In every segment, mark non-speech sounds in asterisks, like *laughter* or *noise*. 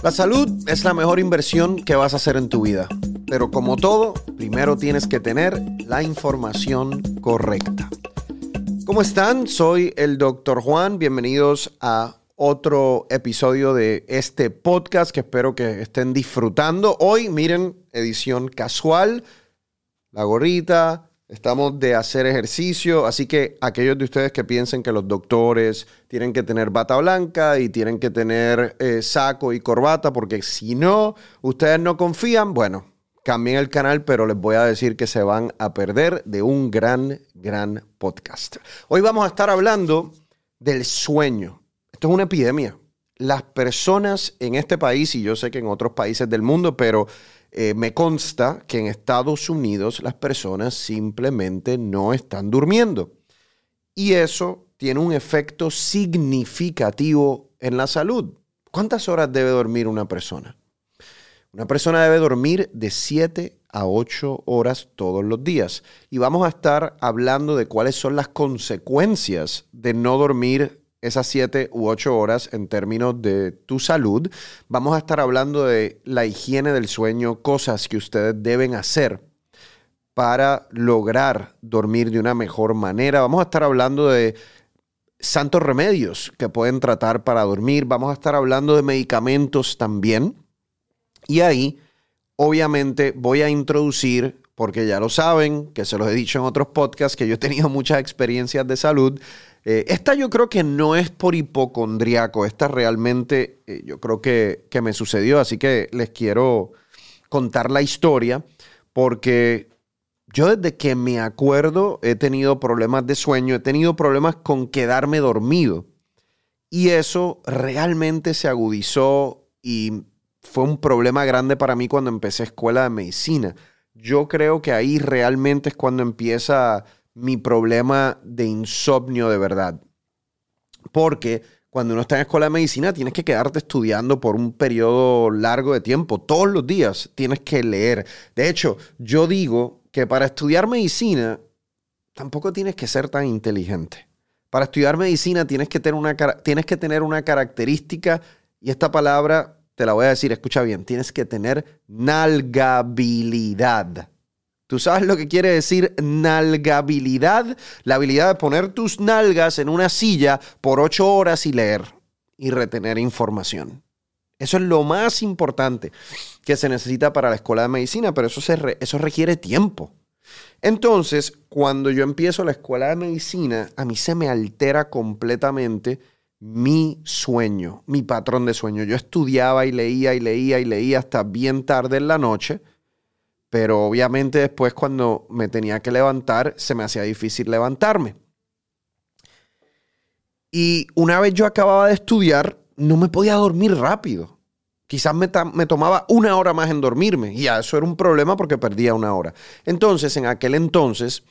La salud es la mejor inversión que vas a hacer en tu vida, pero como todo, primero tienes que tener la información correcta. ¿Cómo están? Soy el Dr. Juan, bienvenidos a otro episodio de este podcast que espero que estén disfrutando. Hoy, miren, edición casual, la gorrita, Estamos de hacer ejercicio, así que aquellos de ustedes que piensen que los doctores tienen que tener bata blanca y tienen que tener eh, saco y corbata, porque si no, ustedes no confían, bueno, cambien el canal, pero les voy a decir que se van a perder de un gran, gran podcast. Hoy vamos a estar hablando del sueño. Esto es una epidemia. Las personas en este país, y yo sé que en otros países del mundo, pero eh, me consta que en Estados Unidos las personas simplemente no están durmiendo. Y eso tiene un efecto significativo en la salud. ¿Cuántas horas debe dormir una persona? Una persona debe dormir de 7 a 8 horas todos los días. Y vamos a estar hablando de cuáles son las consecuencias de no dormir esas siete u ocho horas en términos de tu salud. Vamos a estar hablando de la higiene del sueño, cosas que ustedes deben hacer para lograr dormir de una mejor manera. Vamos a estar hablando de santos remedios que pueden tratar para dormir. Vamos a estar hablando de medicamentos también. Y ahí, obviamente, voy a introducir, porque ya lo saben, que se los he dicho en otros podcasts, que yo he tenido muchas experiencias de salud eh, esta yo creo que no es por hipocondriaco, esta realmente eh, yo creo que, que me sucedió, así que les quiero contar la historia porque yo desde que me acuerdo he tenido problemas de sueño, he tenido problemas con quedarme dormido y eso realmente se agudizó y fue un problema grande para mí cuando empecé escuela de medicina. Yo creo que ahí realmente es cuando empieza mi problema de insomnio de verdad. Porque cuando uno está en escuela de medicina tienes que quedarte estudiando por un periodo largo de tiempo. Todos los días tienes que leer. De hecho, yo digo que para estudiar medicina tampoco tienes que ser tan inteligente. Para estudiar medicina tienes que tener una, tienes que tener una característica, y esta palabra te la voy a decir, escucha bien, tienes que tener nalgabilidad. ¿Tú sabes lo que quiere decir nalgabilidad? La habilidad de poner tus nalgas en una silla por ocho horas y leer y retener información. Eso es lo más importante que se necesita para la escuela de medicina, pero eso, se eso requiere tiempo. Entonces, cuando yo empiezo la escuela de medicina, a mí se me altera completamente mi sueño, mi patrón de sueño. Yo estudiaba y leía y leía y leía hasta bien tarde en la noche pero obviamente después cuando me tenía que levantar, se me hacía difícil levantarme. Y una vez yo acababa de estudiar, no me podía dormir rápido. Quizás me, tomaba una hora más en dormirme. Y eso era un problema porque perdía una hora. Entonces, en aquel entonces,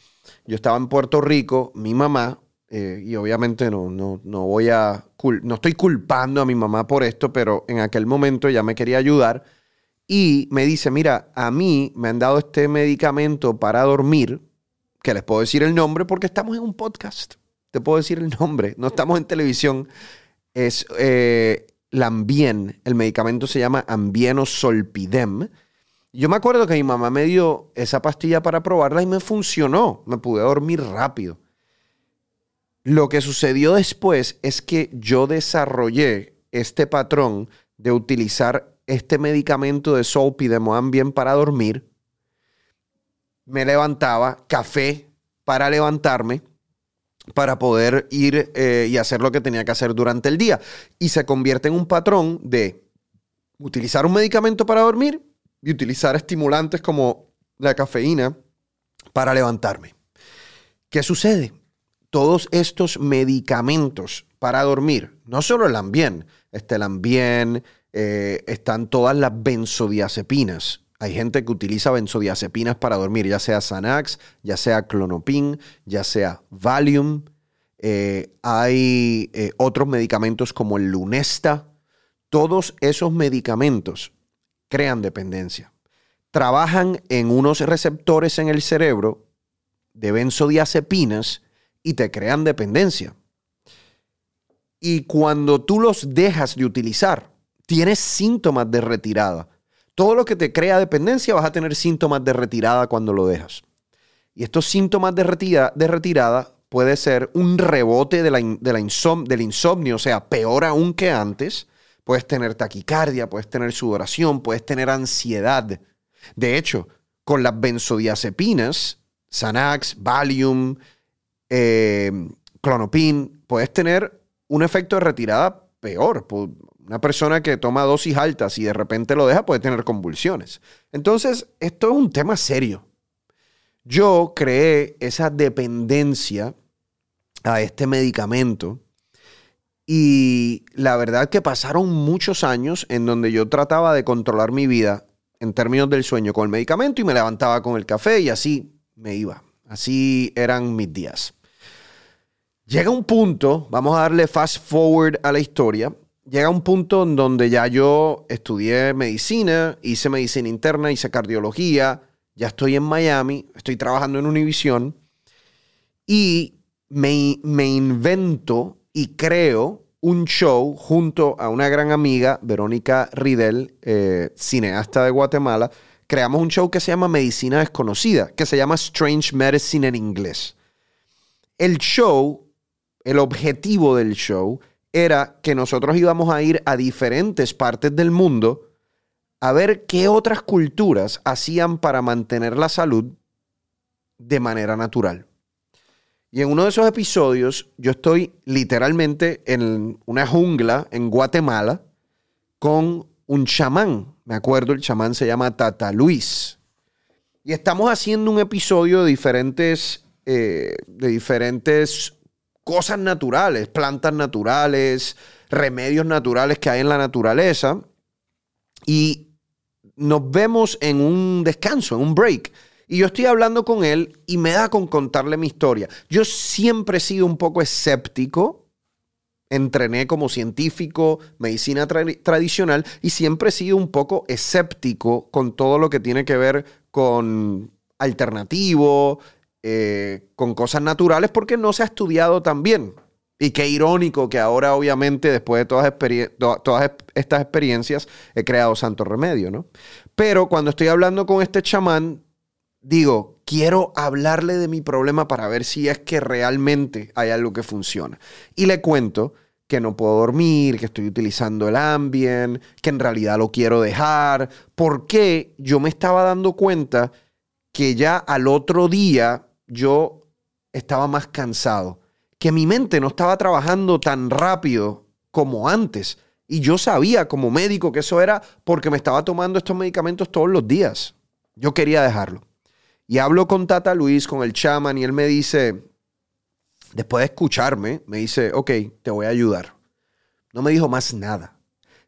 yo estaba en Puerto Rico, mi mamá, eh, y obviamente no, no, no voy a, no estoy culpando a mi mamá por esto, pero en aquel momento ya me quería ayudar y me dice, mira, a mí me han dado este medicamento para dormir, que les puedo decir el nombre porque estamos en un podcast. Te puedo decir el nombre, no estamos en televisión. Es eh, Lambien, el medicamento se llama Ambieno Solpidem. Yo me acuerdo que mi mamá me dio esa pastilla para probarla y me funcionó, me pude dormir rápido. Lo que sucedió después es que yo desarrollé este patrón de utilizar este medicamento de Solpi de Moambien para dormir, me levantaba, café para levantarme, para poder ir eh, y hacer lo que tenía que hacer durante el día. Y se convierte en un patrón de utilizar un medicamento para dormir y utilizar estimulantes como la cafeína para levantarme. ¿Qué sucede? Todos estos medicamentos para dormir, no solo el Ambien, este el Ambien, eh, están todas las benzodiazepinas. Hay gente que utiliza benzodiazepinas para dormir, ya sea Xanax, ya sea Clonopin, ya sea Valium. Eh, hay eh, otros medicamentos como el Lunesta. Todos esos medicamentos crean dependencia. Trabajan en unos receptores en el cerebro de benzodiazepinas y te crean dependencia. Y cuando tú los dejas de utilizar, tienes síntomas de retirada. Todo lo que te crea dependencia vas a tener síntomas de retirada cuando lo dejas. Y estos síntomas de, retirada puede ser un rebote de la, del insomnio, o sea, peor aún que antes. Puedes tener taquicardia, puedes tener sudoración, puedes tener ansiedad. De hecho, con las benzodiazepinas, Xanax, Valium, eh, Clonopin, puedes tener un efecto de retirada peor. Una persona que toma dosis altas y de repente lo deja puede tener convulsiones. Entonces, esto es un tema serio. Yo creé esa dependencia a este medicamento y la verdad que pasaron muchos años en donde yo trataba de controlar mi vida en términos del sueño con el medicamento y me levantaba con el café y así me iba. Así eran mis días. Llega un punto, vamos a darle fast forward a la historia, llega un punto en donde ya yo estudié medicina, hice medicina interna, hice cardiología, ya estoy en Miami, estoy trabajando en Univision y me, invento y creo un show junto a una gran amiga, Verónica Ridel, eh, cineasta de Guatemala. Creamos un show que se llama Medicina Desconocida, que se llama Strange Medicine en inglés. El show, el objetivo del show era que nosotros íbamos a ir a diferentes partes del mundo a ver qué otras culturas hacían para mantener la salud de manera natural. Y en uno de esos episodios yo estoy literalmente en una jungla en Guatemala con un chamán. Me acuerdo, el chamán se llama Tata Luis. Y estamos haciendo un episodio de diferentes, eh, de diferentes cosas naturales, plantas naturales, remedios naturales que hay en la naturaleza. Y nos vemos en un descanso, en un break. Y yo estoy hablando con él y me da con contarle mi historia. Yo siempre he sido un poco escéptico. Entrené como científico, medicina tradicional y siempre he sido un poco escéptico con todo lo que tiene que ver con alternativo, eh, con cosas naturales, porque no se ha estudiado tan bien. Y qué irónico que ahora, obviamente, después de todas, todas estas experiencias, he creado Santo Remedio, ¿no? Pero cuando estoy hablando con este chamán, digo, quiero hablarle de mi problema para ver si es que realmente hay algo que funciona. Y le cuento que no puedo dormir, que estoy utilizando el Ambien, que en realidad lo quiero dejar, porque yo me estaba dando cuenta que ya al otro día yo estaba más cansado, que mi mente no estaba trabajando tan rápido como antes. Y yo sabía como médico que eso era porque me estaba tomando estos medicamentos todos los días. Yo quería dejarlo. Y hablo con Tata Luis, con el chaman, y él me dice, después de escucharme, me dice, ok, te voy a ayudar. No me dijo más nada.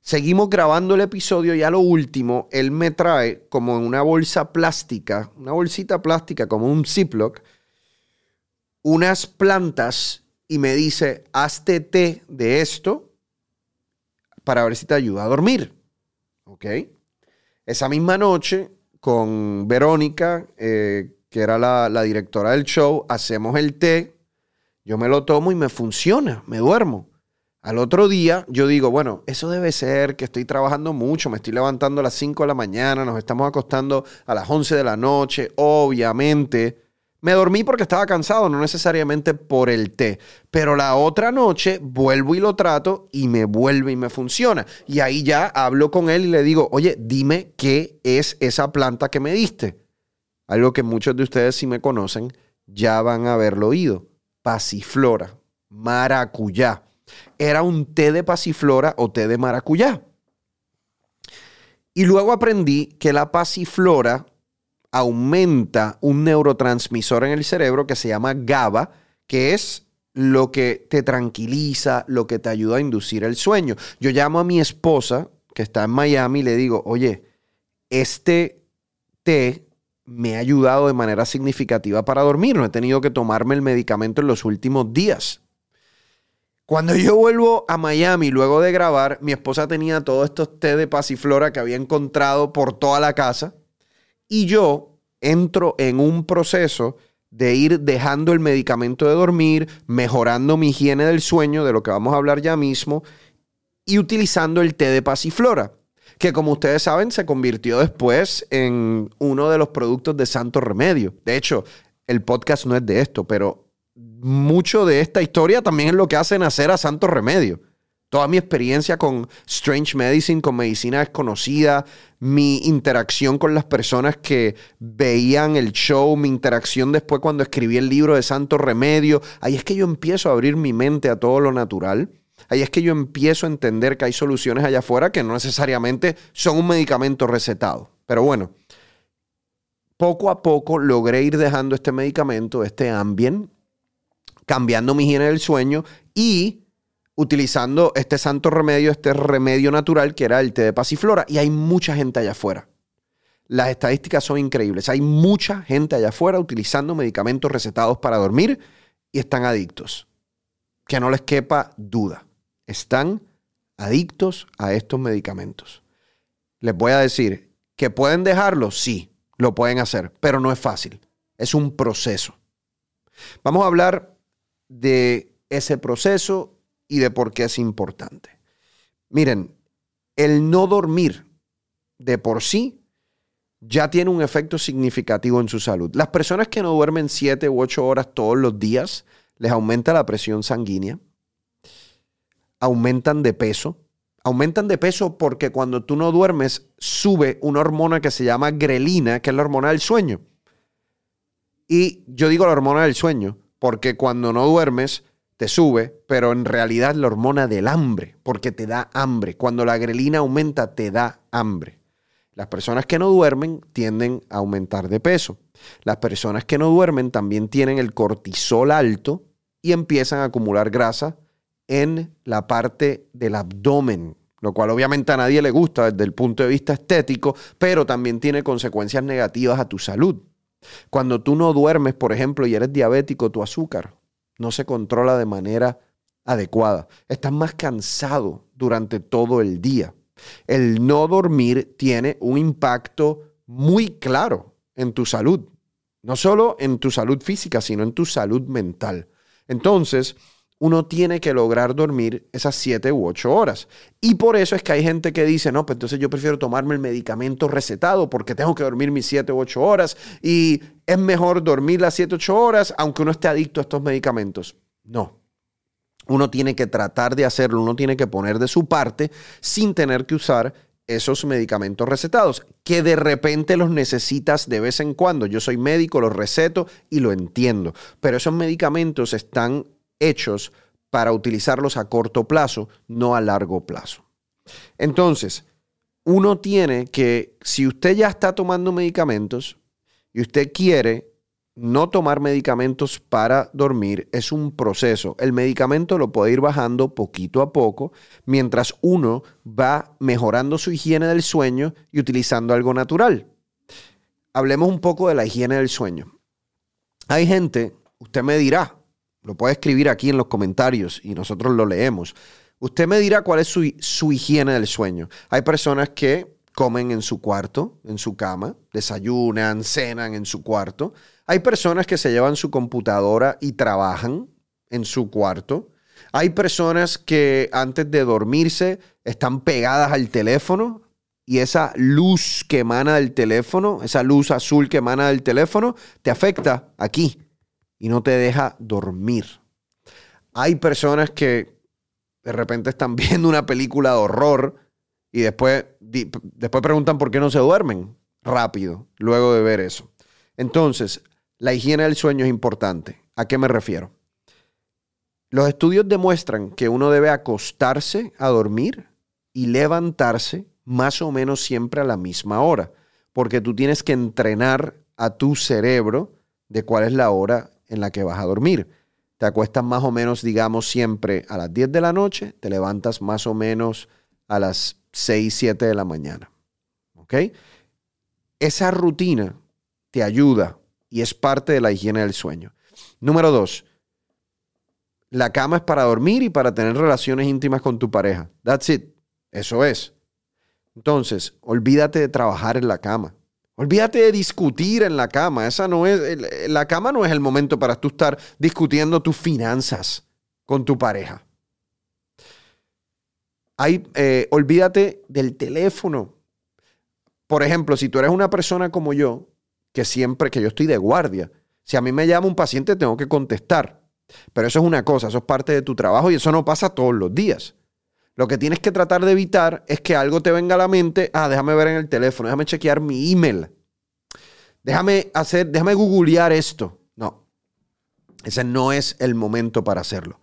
Seguimos grabando el episodio y a lo último, él me trae como una bolsa plástica, una bolsita plástica como un Ziploc, unas plantas y me dice, hazte té de esto para ver si te ayuda a dormir. ¿Ok? Esa misma noche con Verónica, eh, que era la, directora del show, hacemos el té, yo me lo tomo y me funciona, me duermo. Al otro día yo digo, bueno, eso debe ser que estoy trabajando mucho, me estoy levantando a las 5 de la mañana, nos estamos acostando a las 11 de la noche, obviamente me dormí porque estaba cansado, no necesariamente por el té. Pero la otra noche vuelvo y lo trato y me vuelve y me funciona. Y ahí ya hablo con él y le digo, oye, dime qué es esa planta que me diste. Algo que muchos de ustedes, si me conocen, ya van a haberlo oído. Pasiflora, maracuyá. Era un té de pasiflora o té de maracuyá. Y luego aprendí que la pasiflora aumenta un neurotransmisor en el cerebro que se llama GABA, que es lo que te tranquiliza, lo que te ayuda a inducir el sueño. Yo llamo a mi esposa, que está en Miami, y le digo, oye, este té me ha ayudado de manera significativa para dormir. No he tenido que tomarme el medicamento en los últimos días. Cuando yo vuelvo a Miami luego de grabar, mi esposa tenía todos estos té de pasiflora que había encontrado por toda la casa y yo entro en un proceso de ir dejando el medicamento de dormir, mejorando mi higiene del sueño, de lo que vamos a hablar ya mismo, y utilizando el té de pasiflora, que como ustedes saben se convirtió después en uno de los productos de Santo Remedio. De hecho, el podcast no es de esto, pero mucho de esta historia también es lo que hace nacer a Santo Remedio. Toda mi experiencia con Strange Medicine, con medicina desconocida, mi interacción con las personas que veían el show, mi interacción después cuando escribí el libro de Santo Remedio, ahí es que yo empiezo a abrir mi mente a todo lo natural. Ahí es que yo empiezo a entender que hay soluciones allá afuera que no necesariamente son un medicamento recetado. Pero bueno, poco a poco logré ir dejando este medicamento, este Ambien, cambiando mi higiene del sueño y utilizando este santo remedio, este remedio natural que era el té de pasiflora. Y hay mucha gente allá afuera. Las estadísticas son increíbles. Hay mucha gente allá afuera utilizando medicamentos recetados para dormir y están adictos. Que no les quepa duda. Están adictos a estos medicamentos. Les voy a decir que pueden dejarlo, sí, lo pueden hacer, pero no es fácil. Es un proceso. Vamos a hablar de ese proceso y de por qué es importante. Miren, el no dormir de por sí ya tiene un efecto significativo en su salud. Las personas que no duermen 7 u 8 horas todos los días les aumenta la presión sanguínea, aumentan de peso, aumentan de peso porque cuando tú no duermes sube una hormona que se llama grelina, que es la hormona del sueño. Y yo digo la hormona del sueño porque cuando no duermes te sube, pero en realidad la hormona del hambre, porque te da hambre. Cuando la grelina aumenta, te da hambre. Las personas que no duermen tienden a aumentar de peso. Las personas que no duermen también tienen el cortisol alto y empiezan a acumular grasa en la parte del abdomen, lo cual obviamente a nadie le gusta desde el punto de vista estético, pero también tiene consecuencias negativas a tu salud. Cuando tú no duermes, por ejemplo, y eres diabético, tu azúcar no se controla de manera adecuada. Estás más cansado durante todo el día. El no dormir tiene un impacto muy claro en tu salud. No solo en tu salud física, sino en tu salud mental. Entonces, uno tiene que lograr dormir esas siete u ocho horas. Y por eso es que hay gente que dice, no, pues entonces yo prefiero tomarme el medicamento recetado porque tengo que dormir mis siete u ocho horas y es mejor dormir las siete u ocho horas aunque uno esté adicto a estos medicamentos. No. Uno tiene que tratar de hacerlo, uno tiene que poner de su parte sin tener que usar esos medicamentos recetados, que de repente los necesitas de vez en cuando. Yo soy médico, los receto y lo entiendo, pero esos medicamentos están hechos para utilizarlos a corto plazo, no a largo plazo. Entonces, uno tiene que, si usted ya está tomando medicamentos y usted quiere no tomar medicamentos para dormir, es un proceso. El medicamento lo puede ir bajando poquito a poco mientras uno va mejorando su higiene del sueño y utilizando algo natural. Hablemos un poco de la higiene del sueño. Hay gente, usted me dirá, lo puede escribir aquí en los comentarios y nosotros lo leemos. Usted me dirá cuál es su, su higiene del sueño. Hay personas que comen en su cuarto, en su cama, desayunan, cenan en su cuarto. Hay personas que se llevan su computadora y trabajan en su cuarto. Hay personas que antes de dormirse están pegadas al teléfono y esa luz que emana del teléfono, esa luz azul que emana del teléfono, te afecta aquí, y no te deja dormir. Hay personas que de repente están *laughs* viendo una película de horror y después, después preguntan por qué no se duermen rápido luego de ver eso. Entonces, la higiene del sueño es importante. ¿A qué me refiero? Los estudios demuestran que uno debe acostarse a dormir y levantarse más o menos siempre a la misma hora, porque tú tienes que entrenar a tu cerebro de cuál es la hora en la que vas a dormir. Te acuestas más o menos, digamos, siempre a las 10 de la noche, te levantas más o menos a las 6, 7 de la mañana. ¿Ok? Esa rutina te ayuda y es parte de la higiene del sueño. Número dos, la cama es para dormir y para tener relaciones íntimas con tu pareja. That's it. Eso es. Entonces, olvídate de trabajar en la cama. Olvídate de discutir en la cama. Esa no es, la cama no es el momento para tú estar discutiendo tus finanzas con tu pareja. Hay, eh, olvídate del teléfono. Por ejemplo, si tú eres una persona como yo, que siempre, que yo estoy de guardia, si a mí me llama un paciente, tengo que contestar. Pero eso es una cosa, eso es parte de tu trabajo y eso no pasa todos los días. Lo que tienes que tratar de evitar es que algo te venga a la mente, ah, déjame ver en el teléfono, déjame chequear mi email. Déjame hacer, déjame googlear esto. No. Ese no es el momento para hacerlo.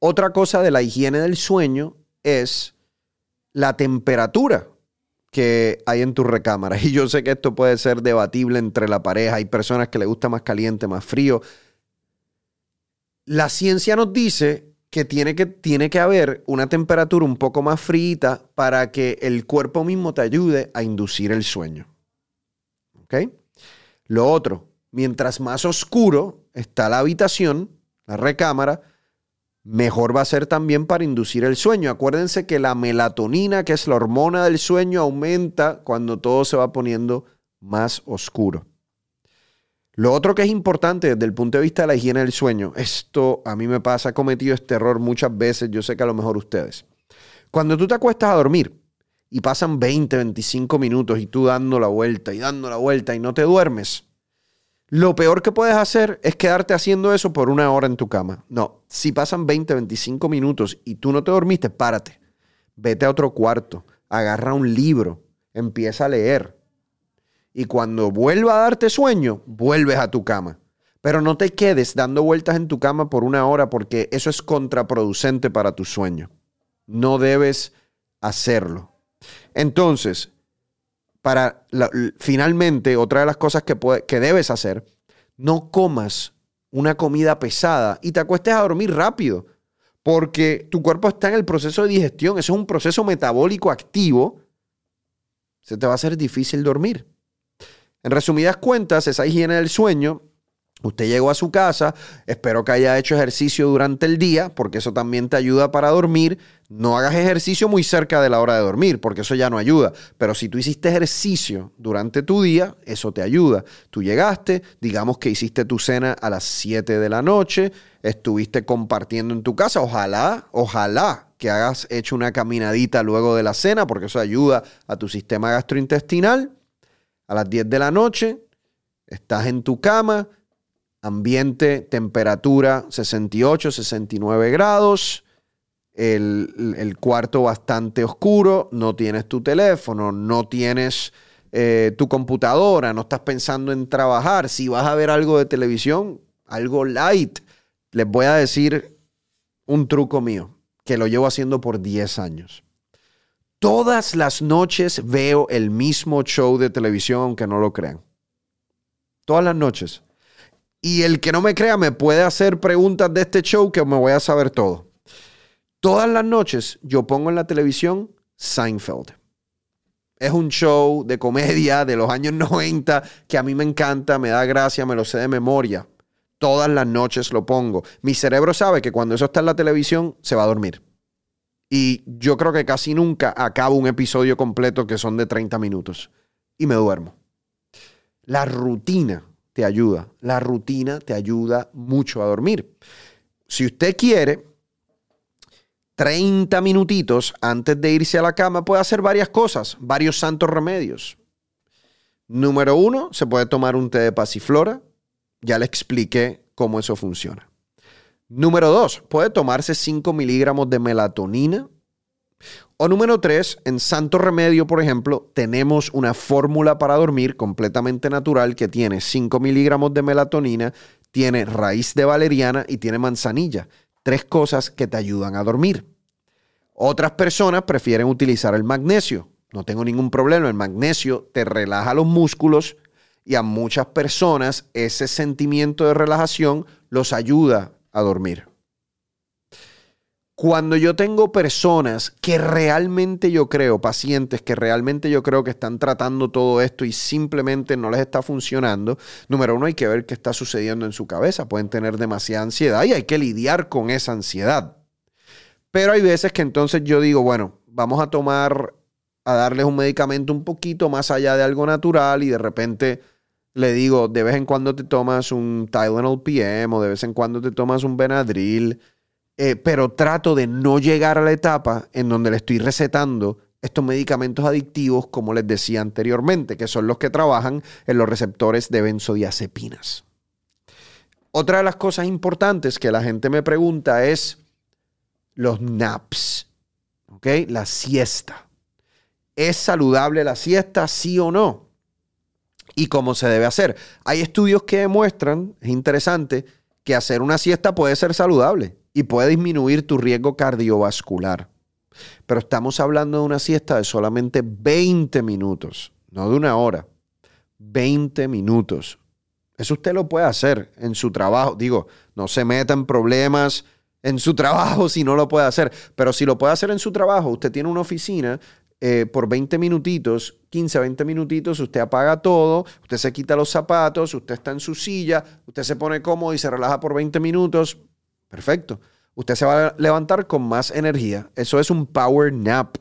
Otra cosa de la higiene del sueño es la temperatura que hay en tu recámara. *laughs* Y yo sé que esto puede ser debatible entre la pareja. Hay personas que le gusta más caliente, más frío. La ciencia nos dice que tiene que, tiene que haber una temperatura un poco más fría para que el cuerpo mismo te ayude a inducir el sueño. ¿Ok? Lo otro, mientras más oscuro está la habitación, la recámara, mejor va a ser también para inducir el sueño. Acuérdense que la melatonina, que es la hormona del sueño, aumenta cuando todo se va poniendo más oscuro. Lo otro que es importante desde el punto de vista de la higiene del sueño, esto a mí me pasa, he cometido este error muchas veces, yo sé que a lo mejor ustedes. Cuando tú te acuestas a dormir y pasan 20, 25 minutos y tú dando la vuelta y dando la vuelta y no te duermes, lo peor que puedes hacer es quedarte haciendo eso por una hora en tu cama. No, si pasan 20, 25 minutos y tú no te dormiste, párate. Vete a otro cuarto, agarra un libro, empieza a leer. Y cuando vuelva a darte sueño, vuelves a tu cama. Pero no te quedes dando vueltas en tu cama por una hora porque eso es contraproducente para tu sueño. No debes hacerlo. Entonces, para finalmente, otra de las cosas que, que debes hacer, no comas una comida pesada y te acuestes a dormir rápido, porque tu cuerpo está en el proceso de digestión, eso es un proceso metabólico activo, se te va a hacer difícil dormir. En resumidas cuentas, esa higiene del sueño Usted llegó a su casa, espero que haya hecho ejercicio durante el día, porque eso también te ayuda para dormir. No hagas ejercicio muy cerca de la hora de dormir, porque eso ya no ayuda. Pero si tú hiciste ejercicio durante tu día, eso te ayuda. Tú llegaste, digamos que hiciste tu cena a las 7 de la noche, estuviste compartiendo en tu casa. Ojalá, ojalá que hagas hecho una caminadita luego de la cena, porque eso ayuda a tu sistema gastrointestinal. A las 10 de la noche, estás en tu cama ambiente, temperatura 68, 69 grados, el, cuarto bastante oscuro, no tienes tu teléfono, no tienes eh, tu computadora, no estás pensando en trabajar. Si vas a ver algo de televisión, algo light, les voy a decir un truco mío, que lo llevo haciendo por 10 años. Todas las noches veo el mismo show de televisión, aunque no lo crean. Todas las noches. Y el que no me crea me puede hacer preguntas de este show que me voy a saber todo. Todas las noches yo pongo en la televisión Seinfeld. Es un show de comedia de los años *laughs* 90 que a mí me encanta, me da gracia, me lo sé de memoria. Todas las noches lo pongo. Mi cerebro sabe que cuando eso está en la televisión se va a dormir. Y yo creo que casi nunca acabo un episodio completo que son de 30 minutos. Y me duermo. La rutina te ayuda. La rutina te ayuda mucho a dormir. Si usted quiere, 30 minutitos antes de irse a la cama puede hacer varias cosas, varios santos remedios. Número uno, se puede tomar un té de pasiflora. Ya le expliqué cómo eso funciona. Número dos, puede tomarse 5 miligramos de melatonina o número tres, en Santo Remedio, por ejemplo, tenemos una fórmula para dormir completamente natural que tiene 5 miligramos de melatonina, tiene raíz de valeriana y tiene manzanilla. Tres cosas que te ayudan a dormir. Otras personas prefieren utilizar el magnesio. No tengo ningún problema. El magnesio te relaja los músculos y a muchas personas ese sentimiento de relajación los ayuda a dormir. Cuando yo tengo personas que realmente yo creo, pacientes que realmente yo creo que están tratando todo esto y simplemente no les está funcionando, número uno hay que ver qué está sucediendo en su cabeza. Pueden tener demasiada ansiedad y hay que lidiar con esa ansiedad. Pero hay veces que entonces yo digo, bueno, vamos a tomar, a darles un medicamento un poquito más allá de algo natural y de repente le digo, de vez en cuando te tomas un Tylenol PM o de vez en cuando te tomas un Benadryl eh, pero trato de no llegar a la etapa en donde le estoy recetando estos medicamentos adictivos, como les decía anteriormente, que son los que trabajan en los receptores de benzodiazepinas. Otra de las cosas importantes que la gente me pregunta es los naps, ¿ok? La siesta. ¿Es saludable la siesta, sí o no? ¿Y cómo se debe hacer? Hay estudios que demuestran, es interesante, que hacer una siesta puede ser saludable y puede disminuir tu riesgo cardiovascular. Pero estamos hablando de una siesta de solamente 20 minutos, no de una hora. 20 minutos. Eso usted lo puede hacer en su trabajo. Digo, no se meta en problemas en su *laughs* trabajo si no lo puede hacer. Pero si lo puede hacer en su trabajo, usted tiene una oficina eh, por 20 minutitos, 15, 20 minutitos, usted apaga todo, usted se quita los zapatos, usted está en su silla, usted se pone cómodo y se relaja por 20 minutos. Perfecto. Usted se va a levantar con más energía. Eso es un power nap.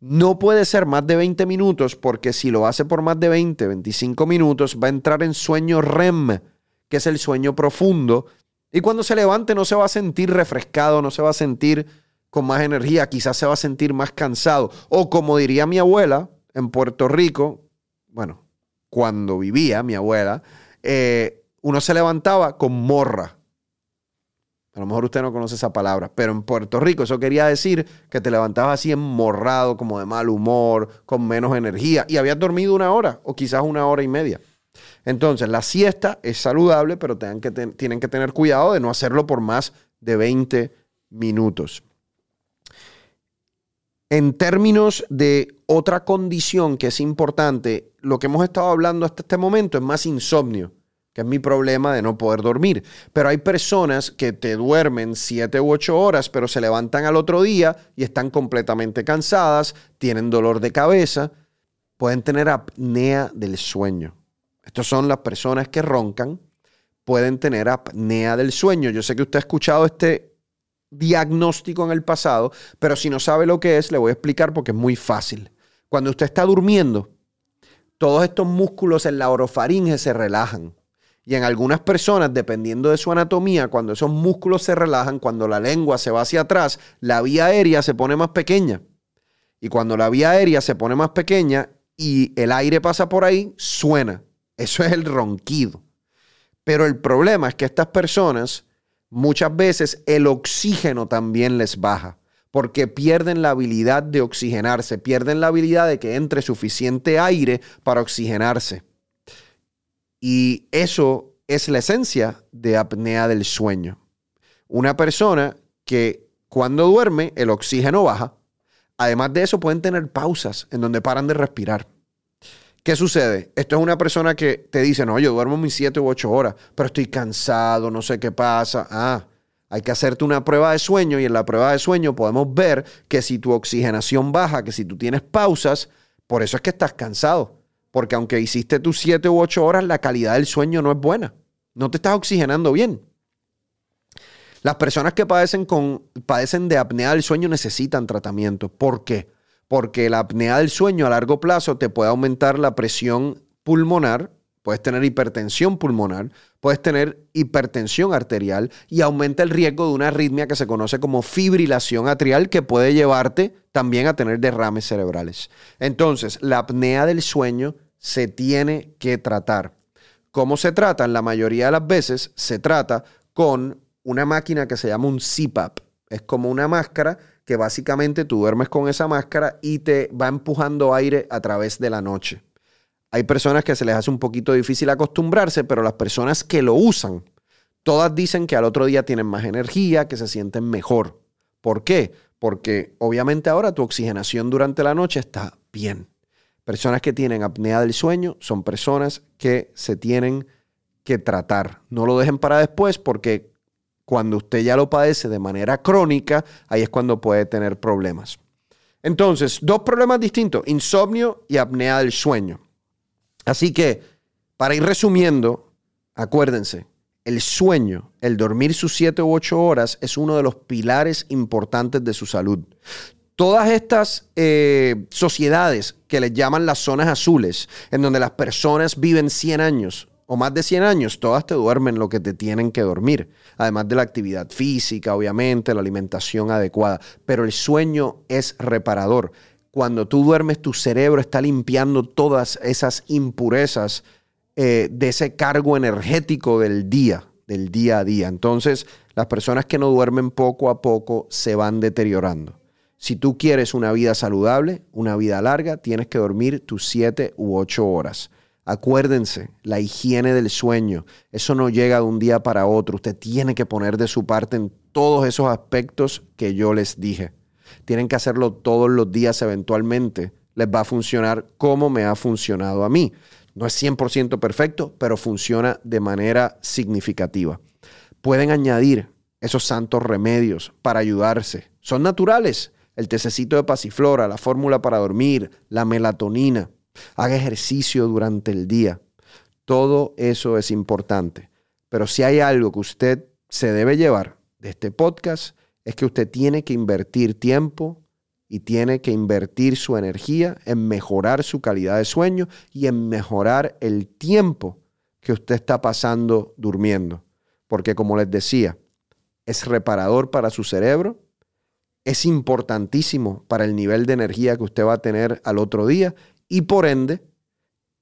No puede ser más de 20 minutos porque si lo hace por más de 20, 25 minutos, va a entrar en sueño REM, que es el sueño profundo. Y cuando se levante no se va a sentir refrescado, no se va a sentir con más energía, quizás se va a sentir más cansado. O como diría mi abuela en Puerto Rico, bueno, cuando vivía mi abuela, eh, uno se levantaba con morra. A lo mejor usted no conoce esa palabra, pero en Puerto Rico eso quería decir que te levantabas así enmorrado, como de mal humor, con menos energía, y habías dormido una hora o quizás una hora y media. Entonces, la siesta es saludable, pero tienen que, tienen que tener cuidado de no hacerlo por más de 20 minutos. En términos de otra condición que es importante, lo que hemos estado hablando hasta este momento es más insomnio que es mi problema de no poder dormir. Pero hay personas que te duermen siete u ocho horas, pero se levantan al otro día y están completamente cansadas, tienen dolor de cabeza, pueden tener apnea del sueño. Estas son las personas que roncan, pueden tener apnea del sueño. Yo sé que usted ha escuchado este diagnóstico en el pasado, pero si no sabe lo que es, le voy a explicar porque es muy fácil. Cuando usted está durmiendo, todos estos músculos en la orofaringe se relajan y en algunas personas, dependiendo de su anatomía, cuando esos músculos se relajan, cuando la lengua se va hacia atrás, la vía aérea se pone más pequeña. Y cuando la vía aérea se pone más pequeña y el aire pasa por ahí, suena. Eso es el ronquido. Pero el problema es que estas personas, muchas veces el oxígeno también les baja, porque pierden la habilidad de oxigenarse, pierden la habilidad de que entre suficiente aire para oxigenarse. Y eso es la esencia de apnea del sueño. Una persona que cuando duerme el oxígeno baja. Además de eso pueden tener pausas en donde paran de respirar. ¿Qué sucede? Esto es una persona que te dice, no, yo duermo mis 7 u 8 horas, pero estoy cansado, no sé qué pasa. Ah, hay que hacerte una prueba de sueño y en la prueba de sueño podemos ver que si tu oxigenación baja, que si tú tienes pausas, por eso es que estás cansado. Porque aunque hiciste tus 7 u 8 horas, la calidad del sueño no es buena. No te estás oxigenando bien. Las personas que padecen, con, padecen de apnea del sueño necesitan tratamiento. ¿Por qué? Porque la apnea del sueño a largo plazo te puede aumentar la presión pulmonar, puedes tener hipertensión pulmonar, puedes tener hipertensión arterial y aumenta el riesgo de una arritmia que se conoce como fibrilación atrial que puede llevarte también a tener derrames cerebrales. Entonces, la apnea del sueño se tiene que tratar. ¿Cómo se trata? La mayoría de las veces se trata con una máquina que se llama un CPAP. Es como una máscara que básicamente tú duermes con esa máscara y te va empujando aire a través de la noche. Hay personas que se les hace un poquito difícil acostumbrarse, pero las personas que lo usan, todas dicen que al otro día tienen más energía, que se sienten mejor. ¿Por qué? Porque obviamente ahora tu oxigenación durante la noche está bien. Personas que tienen apnea del sueño son personas que se tienen que tratar. No lo dejen para después porque cuando usted ya lo padece de manera crónica, ahí es cuando puede tener problemas. Entonces, dos problemas distintos, insomnio y apnea del sueño. Así que, para ir resumiendo, acuérdense, el sueño, el dormir sus siete u ocho horas es uno de los pilares importantes de su salud. Todas estas eh, sociedades que les llaman las zonas azules, en donde las personas viven 100 años o más de 100 años, todas te duermen lo que te tienen que dormir. Además de la actividad física, obviamente, la alimentación adecuada. Pero el sueño es reparador. Cuando tú duermes, tu cerebro está limpiando todas esas impurezas eh, de ese cargo energético del día, del día a día. Entonces, las personas que no duermen poco a poco se van deteriorando. Si tú quieres una vida saludable, una vida larga, tienes que dormir tus 7 u 8 horas. Acuérdense, la higiene del sueño, eso no llega de un día para otro. Usted tiene que poner de su parte en todos esos aspectos que yo les dije. Tienen que hacerlo todos los días eventualmente. Les va a funcionar como me ha funcionado a mí. No es 100% perfecto, pero funciona de manera significativa. Pueden añadir esos santos remedios para ayudarse. Son naturales el tececito de pasiflora, la fórmula para dormir, la melatonina. Haga ejercicio durante el día. Todo eso es importante. Pero si hay algo que usted se debe llevar de este podcast, es que usted tiene que invertir tiempo y tiene que invertir su energía en mejorar su calidad de sueño y en mejorar el tiempo que usted está pasando durmiendo. Porque como les decía, es reparador para su cerebro es importantísimo para el nivel de energía que usted va a tener al otro día y por ende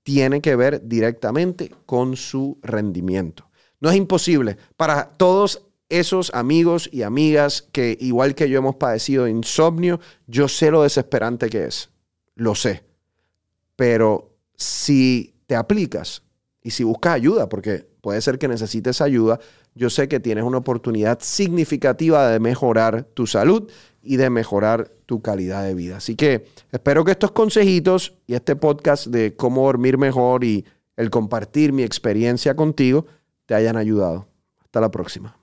tiene que ver directamente con su rendimiento. No es imposible para todos esos amigos y amigas que igual que yo hemos padecido insomnio, yo sé lo desesperante que es, lo sé. Pero si te aplicas y si buscas ayuda, porque puede ser que necesites ayuda, yo sé que tienes una oportunidad significativa de mejorar tu salud y de mejorar tu calidad de vida. Así que espero que estos consejitos y este podcast de cómo dormir mejor y el compartir mi experiencia contigo te hayan ayudado. Hasta la próxima.